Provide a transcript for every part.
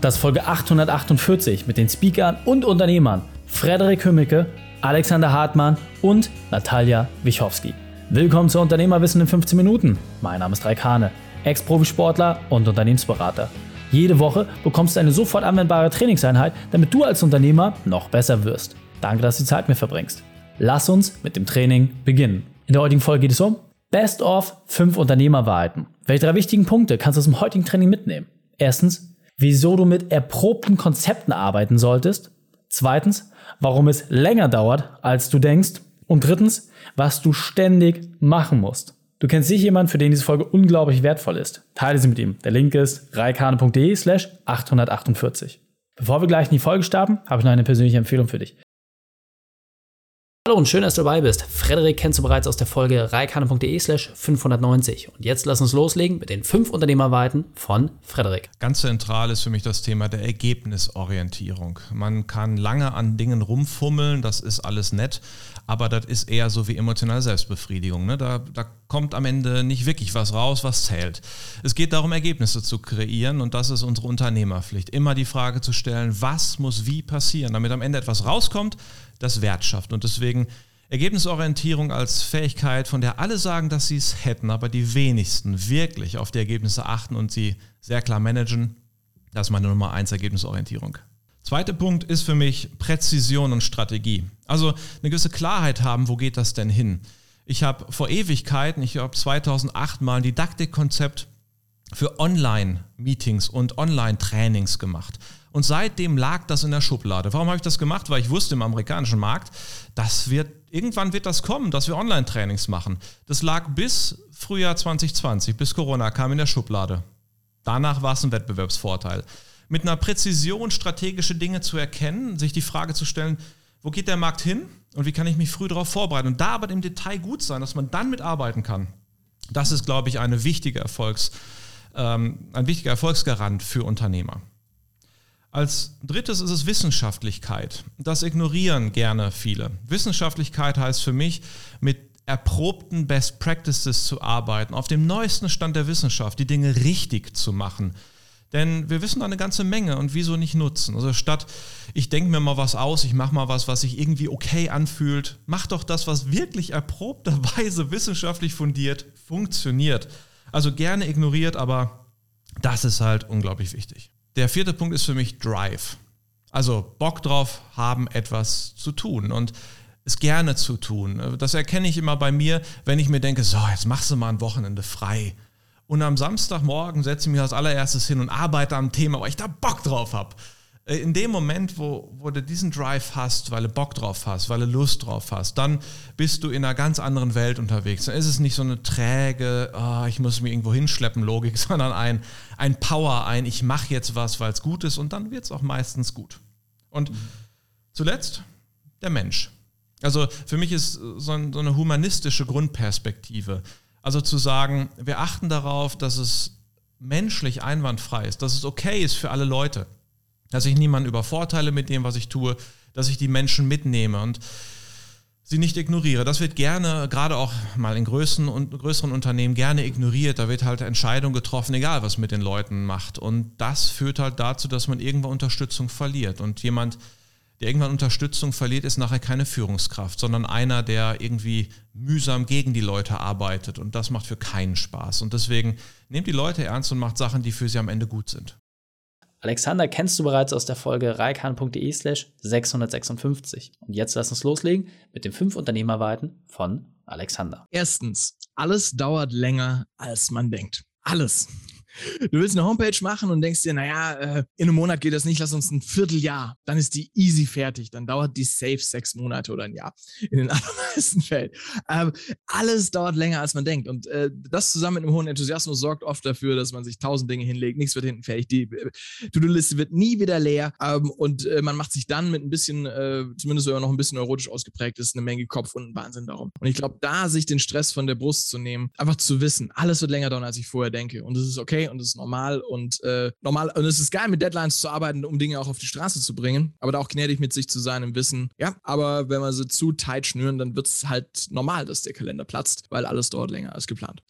Das ist Folge 848 mit den Speakern und Unternehmern Frederik Hümmicke, Alexander Hartmann und Natalia Wichowski. Willkommen zu Unternehmerwissen in 15 Minuten. Mein Name ist Raik Hane, Ex-Profisportler und Unternehmensberater. Jede Woche bekommst du eine sofort anwendbare Trainingseinheit, damit du als Unternehmer noch besser wirst. Danke, dass du die Zeit mit mir verbringst. Lass uns mit dem Training beginnen. In der heutigen Folge geht es um Best of 5 Unternehmerwahrheiten. Welche drei wichtigen Punkte kannst du aus dem heutigen Training mitnehmen? Erstens, wieso du mit erprobten Konzepten arbeiten solltest. Zweitens, warum es länger dauert, als du denkst. Und drittens, was du ständig machen musst. Du kennst sicher jemanden, für den diese Folge unglaublich wertvoll ist. Teile sie mit ihm. Der Link ist reikane.de slash 848. Bevor wir gleich in die Folge starten, habe ich noch eine persönliche Empfehlung für dich. Hallo und schön, dass du dabei bist. Frederik kennst du bereits aus der Folge reikane.de slash 590. Und jetzt lass uns loslegen mit den fünf Unternehmerweiten von Frederik. Ganz zentral ist für mich das Thema der Ergebnisorientierung. Man kann lange an Dingen rumfummeln, das ist alles nett, aber das ist eher so wie emotionale Selbstbefriedigung. Ne? Da, da kommt am Ende nicht wirklich was raus, was zählt. Es geht darum, Ergebnisse zu kreieren und das ist unsere Unternehmerpflicht. Immer die Frage zu stellen, was muss wie passieren, damit am Ende etwas rauskommt, das Wert schafft. Und deswegen Ergebnisorientierung als Fähigkeit, von der alle sagen, dass sie es hätten, aber die wenigsten wirklich auf die Ergebnisse achten und sie sehr klar managen. Das ist meine Nummer eins Ergebnisorientierung. Zweiter Punkt ist für mich Präzision und Strategie. Also eine gewisse Klarheit haben, wo geht das denn hin? Ich habe vor Ewigkeiten, ich habe 2008 mal ein Didaktikkonzept für Online-Meetings und Online-Trainings gemacht. Und seitdem lag das in der Schublade. Warum habe ich das gemacht? Weil ich wusste im amerikanischen Markt, das wird, irgendwann wird das kommen, dass wir Online-Trainings machen. Das lag bis Frühjahr 2020, bis Corona kam in der Schublade. Danach war es ein Wettbewerbsvorteil. Mit einer Präzision strategische Dinge zu erkennen, sich die Frage zu stellen, wo geht der Markt hin und wie kann ich mich früh darauf vorbereiten und da aber im Detail gut sein, dass man dann mitarbeiten kann. Das ist, glaube ich, eine wichtige Erfolgs, ähm, ein wichtiger Erfolgsgarant für Unternehmer. Als drittes ist es Wissenschaftlichkeit. Das ignorieren gerne viele. Wissenschaftlichkeit heißt für mich, mit erprobten Best Practices zu arbeiten, auf dem neuesten Stand der Wissenschaft, die Dinge richtig zu machen. Denn wir wissen eine ganze Menge und wieso nicht nutzen? Also statt ich denke mir mal was aus, ich mache mal was, was sich irgendwie okay anfühlt, mach doch das, was wirklich erprobterweise wissenschaftlich fundiert funktioniert. Also gerne ignoriert, aber das ist halt unglaublich wichtig. Der vierte Punkt ist für mich Drive. Also Bock drauf haben, etwas zu tun und es gerne zu tun. Das erkenne ich immer bei mir, wenn ich mir denke, so, jetzt machst du mal ein Wochenende frei. Und am Samstagmorgen setze ich mich als allererstes hin und arbeite am Thema, weil ich da Bock drauf habe. Äh, in dem Moment, wo, wo du diesen Drive hast, weil du Bock drauf hast, weil du Lust drauf hast, dann bist du in einer ganz anderen Welt unterwegs. Dann ist es nicht so eine träge, oh, ich muss mich irgendwo hinschleppen Logik, sondern ein, ein Power, ein ich mache jetzt was, weil es gut ist und dann wird es auch meistens gut. Und mhm. zuletzt der Mensch. Also für mich ist so, ein, so eine humanistische Grundperspektive. Also zu sagen, wir achten darauf, dass es menschlich einwandfrei ist, dass es okay ist für alle Leute dass ich niemanden übervorteile mit dem, was ich tue, dass ich die Menschen mitnehme und sie nicht ignoriere. Das wird gerne, gerade auch mal in größeren, und größeren Unternehmen, gerne ignoriert. Da wird halt Entscheidung getroffen, egal was mit den Leuten macht. Und das führt halt dazu, dass man irgendwann Unterstützung verliert. Und jemand, der irgendwann Unterstützung verliert, ist nachher keine Führungskraft, sondern einer, der irgendwie mühsam gegen die Leute arbeitet. Und das macht für keinen Spaß. Und deswegen nehmt die Leute ernst und macht Sachen, die für sie am Ende gut sind. Alexander kennst du bereits aus der Folge reikan.de slash 656. Und jetzt lass uns loslegen mit den fünf Unternehmerweiten von Alexander. Erstens, alles dauert länger, als man denkt. Alles. Du willst eine Homepage machen und denkst dir, naja, äh, in einem Monat geht das nicht, lass uns ein Vierteljahr. Dann ist die easy fertig. Dann dauert die safe sechs Monate oder ein Jahr. In den allermeisten Fällen. Ähm, alles dauert länger, als man denkt. Und äh, das zusammen mit einem hohen Enthusiasmus sorgt oft dafür, dass man sich tausend Dinge hinlegt. Nichts wird hinten fertig. Die äh, To-Do-Liste wird nie wieder leer. Ähm, und man macht sich dann mit ein bisschen, zumindest sogar noch ein bisschen neurotisch ausgeprägt ist, eine Menge Kopf und Wahnsinn darum. Und ich glaube, da sich den Stress von der Brust zu nehmen, einfach zu wissen, alles wird länger dauern, als ich vorher denke. Und es ist okay und es ist normal und äh, normal und es ist geil, mit Deadlines zu arbeiten, um Dinge auch auf die Straße zu bringen, aber da auch gnädig mit sich zu sein im Wissen. Ja, aber wenn wir sie zu tight schnüren, dann wird es halt normal, dass der Kalender platzt, weil alles dauert länger als geplant.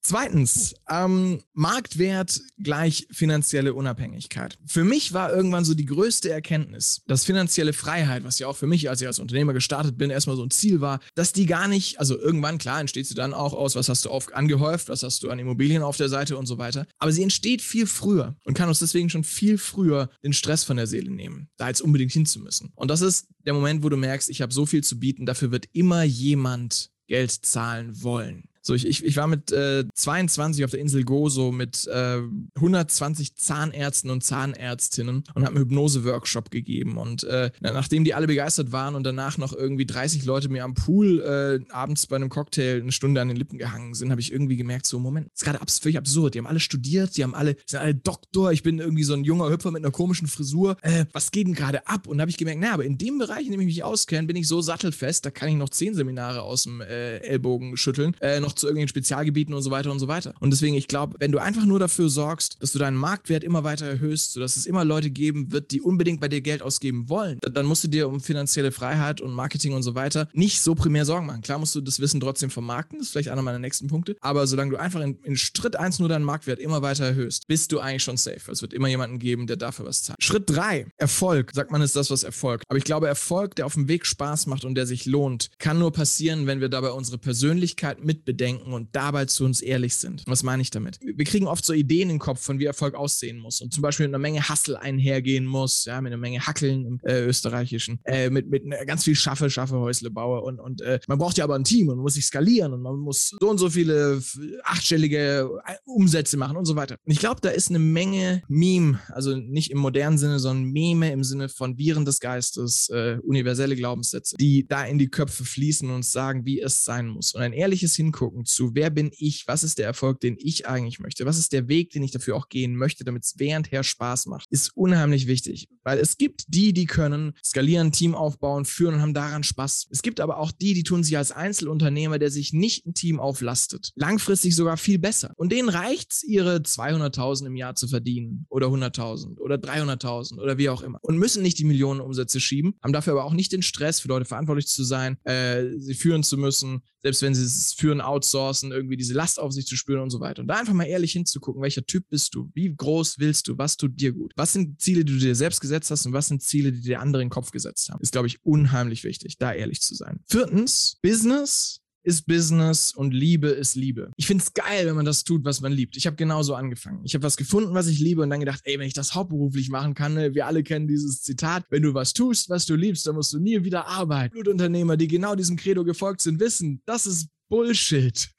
Zweitens, ähm, Marktwert gleich finanzielle Unabhängigkeit. Für mich war irgendwann so die größte Erkenntnis, dass finanzielle Freiheit, was ja auch für mich, als ich als Unternehmer gestartet bin, erstmal so ein Ziel war, dass die gar nicht, also irgendwann, klar, entsteht sie dann auch aus, was hast du auf, angehäuft, was hast du an Immobilien auf der Seite und so weiter. Aber sie entsteht viel früher und kann uns deswegen schon viel früher den Stress von der Seele nehmen, da jetzt unbedingt hinzumüssen. Und das ist der Moment, wo du merkst, ich habe so viel zu bieten, dafür wird immer jemand Geld zahlen wollen. So, ich, ich, ich war mit äh, 22 auf der Insel Gozo mit äh, 120 Zahnärzten und Zahnärztinnen und habe einen Hypnose-Workshop gegeben. Und äh, nachdem die alle begeistert waren und danach noch irgendwie 30 Leute mir am Pool äh, abends bei einem Cocktail eine Stunde an den Lippen gehangen sind, habe ich irgendwie gemerkt, so, Moment, ist gerade abs völlig absurd. Die haben alle studiert, die haben alle, sind alle Doktor, ich bin irgendwie so ein junger Hüpfer mit einer komischen Frisur. Äh, was geht denn gerade ab? Und habe ich gemerkt, na, aber in dem Bereich, in dem ich mich auskenne, bin ich so sattelfest, da kann ich noch zehn Seminare aus dem äh, Ellbogen schütteln, noch zu irgendwelchen Spezialgebieten und so weiter und so weiter. Und deswegen, ich glaube, wenn du einfach nur dafür sorgst, dass du deinen Marktwert immer weiter erhöhst, sodass es immer Leute geben wird, die unbedingt bei dir Geld ausgeben wollen, dann musst du dir um finanzielle Freiheit und Marketing und so weiter nicht so primär Sorgen machen. Klar musst du das Wissen trotzdem vermarkten, das ist vielleicht einer meiner nächsten Punkte, aber solange du einfach in, in Schritt 1 nur deinen Marktwert immer weiter erhöhst, bist du eigentlich schon safe. Es wird immer jemanden geben, der dafür was zahlt. Schritt 3, Erfolg. Sagt man, ist das, was Erfolg. Aber ich glaube, Erfolg, der auf dem Weg Spaß macht und der sich lohnt, kann nur passieren, wenn wir dabei unsere Persönlichkeit mitbedenken und dabei zu uns ehrlich sind. Was meine ich damit? Wir kriegen oft so Ideen den Kopf von wie Erfolg aussehen muss und zum Beispiel mit einer Menge Hustle einhergehen muss, ja, mit einer Menge Hackeln im äh, Österreichischen, äh, mit, mit ganz viel Schaffe, Schaffe, Häusle baue und, und äh, man braucht ja aber ein Team und muss sich skalieren und man muss so und so viele achtstellige äh, Umsätze machen und so weiter. Und ich glaube, da ist eine Menge Meme, also nicht im modernen Sinne, sondern Meme im Sinne von Viren des Geistes, äh, universelle Glaubenssätze, die da in die Köpfe fließen und uns sagen, wie es sein muss. Und ein ehrliches Hingucken zu, wer bin ich, was ist der Erfolg, den ich eigentlich möchte, was ist der Weg, den ich dafür auch gehen möchte, damit es währendher Spaß macht, ist unheimlich wichtig. Weil es gibt die, die können skalieren, Team aufbauen, führen und haben daran Spaß. Es gibt aber auch die, die tun sich als Einzelunternehmer, der sich nicht ein Team auflastet. Langfristig sogar viel besser. Und denen reicht es, ihre 200.000 im Jahr zu verdienen oder 100.000 oder 300.000 oder wie auch immer. Und müssen nicht die Millionen Umsätze schieben, haben dafür aber auch nicht den Stress, für Leute verantwortlich zu sein, äh, sie führen zu müssen, selbst wenn sie es führen, outsourcen, irgendwie diese Last auf sich zu spüren und so weiter. Und da einfach mal ehrlich hinzugucken, welcher Typ bist du, wie groß willst du, was tut dir gut, was sind Ziele, die du dir selbst gesetzt hast und was sind Ziele, die dir andere in den Kopf gesetzt haben, ist, glaube ich, unheimlich wichtig, da ehrlich zu sein. Viertens, Business ist Business und Liebe ist Liebe. Ich finde es geil, wenn man das tut, was man liebt. Ich habe genauso angefangen. Ich habe was gefunden, was ich liebe und dann gedacht, ey, wenn ich das hauptberuflich machen kann, ne, wir alle kennen dieses Zitat, wenn du was tust, was du liebst, dann musst du nie wieder arbeiten. Blutunternehmer, die genau diesem Credo gefolgt sind, wissen, das ist Bullshit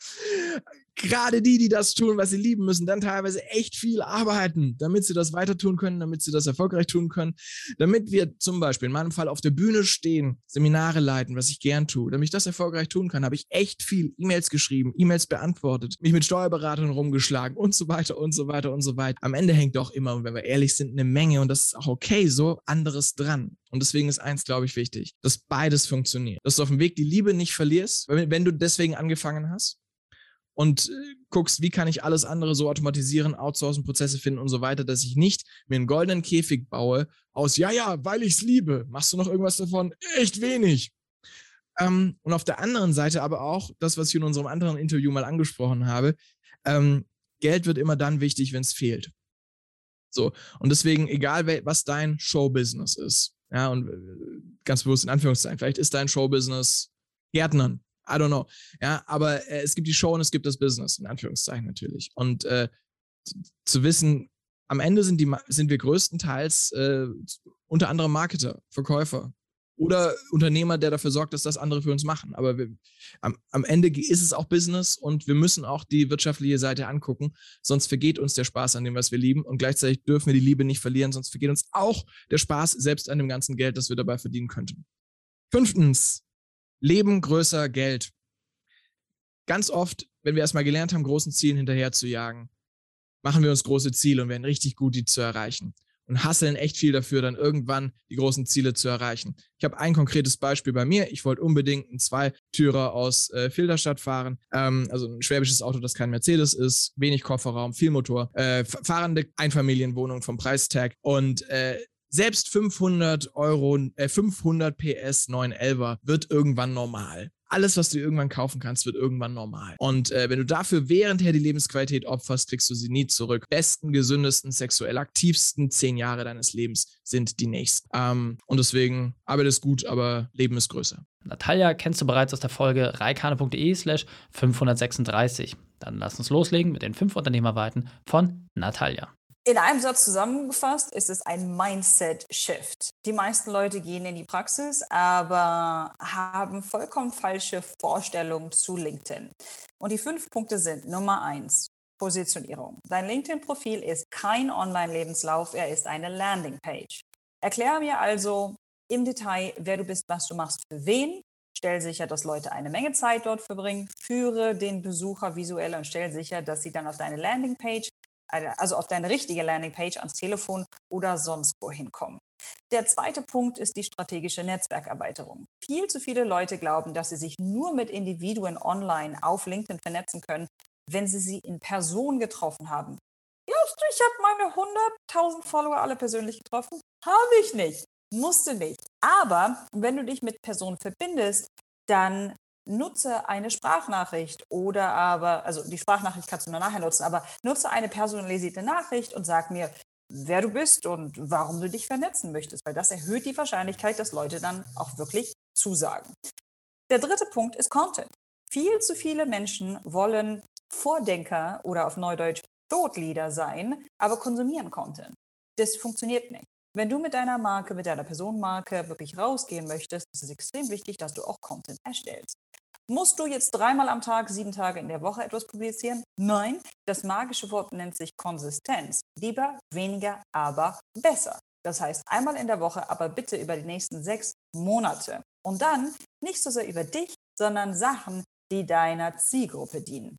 gerade die, die das tun, was sie lieben, müssen dann teilweise echt viel arbeiten, damit sie das weiter tun können, damit sie das erfolgreich tun können, damit wir zum Beispiel in meinem Fall auf der Bühne stehen, Seminare leiten, was ich gern tue, damit ich das erfolgreich tun kann, habe ich echt viel E-Mails geschrieben, E-Mails beantwortet, mich mit Steuerberatern rumgeschlagen und so weiter und so weiter und so weiter. Am Ende hängt doch immer, wenn wir ehrlich sind, eine Menge und das ist auch okay, so anderes dran. Und deswegen ist eins, glaube ich, wichtig, dass beides funktioniert. Dass du auf dem Weg die Liebe nicht verlierst, wenn du deswegen angefangen hast und äh, guckst, wie kann ich alles andere so automatisieren, outsourcen, Prozesse finden und so weiter, dass ich nicht mir einen goldenen Käfig baue aus, ja, ja, weil ich es liebe. Machst du noch irgendwas davon? Echt wenig. Ähm, und auf der anderen Seite aber auch das, was ich in unserem anderen Interview mal angesprochen habe, ähm, Geld wird immer dann wichtig, wenn es fehlt. So, und deswegen, egal was dein Showbusiness ist, ja, und äh, ganz bewusst in Anführungszeichen, vielleicht ist dein Showbusiness Gärtnern, I don't know. Ja, aber äh, es gibt die Show und es gibt das Business, in Anführungszeichen natürlich. Und äh, zu wissen, am Ende sind, die, sind wir größtenteils äh, unter anderem Marketer, Verkäufer oder Unternehmer, der dafür sorgt, dass das andere für uns machen. Aber wir, am, am, Ende ist es auch Business und wir müssen auch die wirtschaftliche Seite angucken, sonst vergeht uns der Spaß an dem, was wir lieben und gleichzeitig dürfen wir die Liebe nicht verlieren, sonst vergeht uns auch der Spaß selbst an dem ganzen Geld, das wir dabei verdienen könnten. Fünftens, Leben größer Geld. Ganz oft, wenn wir erstmal gelernt haben, großen Zielen hinterher zu jagen, machen wir uns große Ziele und werden richtig gut, die zu erreichen. und hasseln echt viel dafür, dann irgendwann die großen Ziele zu erreichen. Ich habe ein konkretes Beispiel bei mir. Ich wollte unbedingt einen Zweitürer aus äh, Filderstadt fahren. Ähm, also ein schwäbisches Auto, das kein Mercedes ist, wenig Kofferraum, viel Motor, äh, fahrende Einfamilienwohnung vom Preistag und äh, selbst 500 Euro, äh, 500 PS 911 wird irgendwann normal alles, was du irgendwann kaufen kannst, wird irgendwann normal. Und äh, wenn du dafür währendher die Lebensqualität opferst, kriegst du sie nie zurück. Besten, gesündesten, sexuell aktivsten zehn Jahre deines Lebens sind die nächsten. Ähm, und deswegen, Arbeit ist gut, aber Leben ist größer. Natalia kennst du bereits aus der Folge reikane.de slash 536. Dann lass uns loslegen mit den fünf Unternehmerweiten von Natalia. In einem Satz zusammengefasst ist es ein Mindset-Shift. Die meisten Leute gehen in die Praxis, aber haben vollkommen falsche Vorstellungen zu LinkedIn. Und die fünf Punkte sind Nummer eins, Positionierung. Dein LinkedIn-Profil ist kein Online-Lebenslauf, er ist eine Landingpage. Erkläre mir also im Detail, wer du bist, was du machst, für wen. Stell sicher, dass Leute eine Menge Zeit dort verbringen. Führe den Besucher visuell und stell sicher, dass sie dann auf deine Landingpage also auf deine richtige Landingpage ans Telefon oder sonst wohin kommen. Der zweite Punkt ist die strategische Netzwerkerweiterung. Viel zu viele Leute glauben, dass sie sich nur mit Individuen online auf LinkedIn vernetzen können, wenn sie sie in Person getroffen haben. Ja, ich habe meine 100.000 Follower alle persönlich getroffen. Habe ich nicht. Musste nicht. Aber wenn du dich mit Personen verbindest, dann nutze eine Sprachnachricht oder aber, also die Sprachnachricht kannst du nur nachher nutzen, aber nutze eine personalisierte Nachricht und sag mir, wer du bist und warum du dich vernetzen möchtest, weil das erhöht die Wahrscheinlichkeit, dass Leute dann auch wirklich zusagen. Der dritte Punkt ist Content. Viel zu viele Menschen wollen Vordenker oder auf Neudeutsch Totlieder sein, aber konsumieren Content. Das funktioniert nicht. Wenn du mit deiner Marke, mit deiner Personenmarke wirklich rausgehen möchtest, ist es extrem wichtig, dass du auch Content erstellst. Musst du jetzt dreimal am Tag, sieben Tage in der Woche etwas publizieren? Nein, das magische Wort nennt sich Konsistenz. Lieber, weniger, aber besser. Das heißt, einmal in der Woche, aber bitte über die nächsten sechs Monate. Und dann nicht so sehr über dich, sondern Sachen, die deiner Zielgruppe dienen.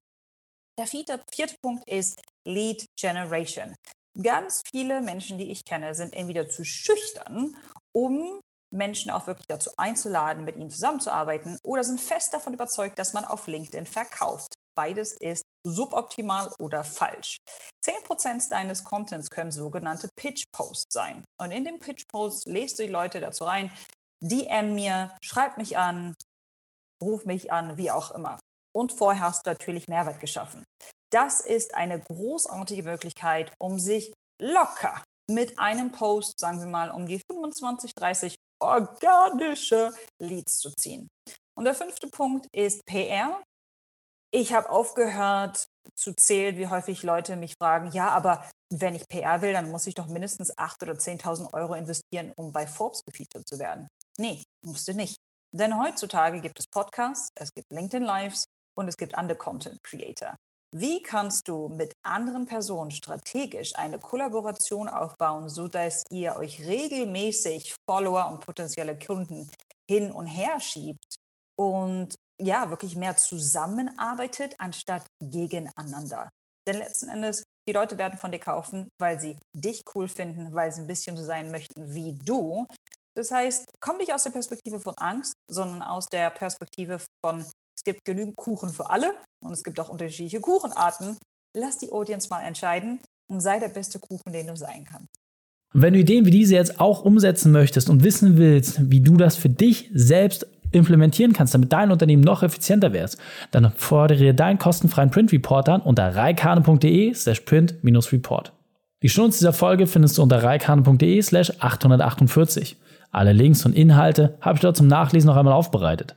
Der vierte, Punkt ist Lead Generation. Ganz viele Menschen, die ich kenne, sind entweder zu schüchtern, um Menschen auch wirklich dazu einzuladen, mit ihnen zusammenzuarbeiten oder sind fest davon überzeugt, dass man auf LinkedIn verkauft. Beides ist suboptimal oder falsch. 10% deines Contents können sogenannte Pitch-Posts sein. Und in dem Pitch-Post lest du die Leute dazu rein, DM mir, schreib mich an, ruf mich an, wie auch immer. Und vorher hast du natürlich Mehrwert geschaffen. Das ist eine großartige Möglichkeit, um sich locker mit einem Post, sagen wir mal, um die 25, 30 organische Leads zu ziehen. Und der fünfte Punkt ist PR. Ich habe aufgehört zu zählen, wie häufig Leute mich fragen, ja, aber wenn ich PR will, dann muss ich doch mindestens 8.000 oder 10.000 Euro investieren, um bei Forbes gefeatured zu werden. Nee, musste nicht. Denn heutzutage gibt es Podcasts, es gibt LinkedIn Lives und es gibt andere Content Creator. Wie kannst du mit anderen Personen strategisch eine Kollaboration aufbauen, sodass ihr euch regelmäßig Follower und potenzielle Kunden hin und her schiebt und ja, wirklich mehr zusammenarbeitet, anstatt gegeneinander? Denn letzten Endes, die Leute werden von dir kaufen, weil sie dich cool finden, weil sie ein bisschen so sein möchten wie du. Das heißt, komm nicht aus der Perspektive von Angst, sondern aus der Perspektive von gibt genügend Kuchen für alle und es gibt auch unterschiedliche Kuchenarten. Lass die Audience mal entscheiden und sei der beste Kuchen, den du sein kannst. Wenn du Ideen wie diese jetzt auch umsetzen möchtest und wissen willst, wie du das für dich selbst implementieren kannst, damit dein Unternehmen noch effizienter wird, dann fordere deinen kostenfreien Print Report an unter reikane.de slash print-report. Die Stunde dieser Folge findest du unter reikane.de slash 848. Alle Links und Inhalte habe ich dort zum Nachlesen noch einmal aufbereitet.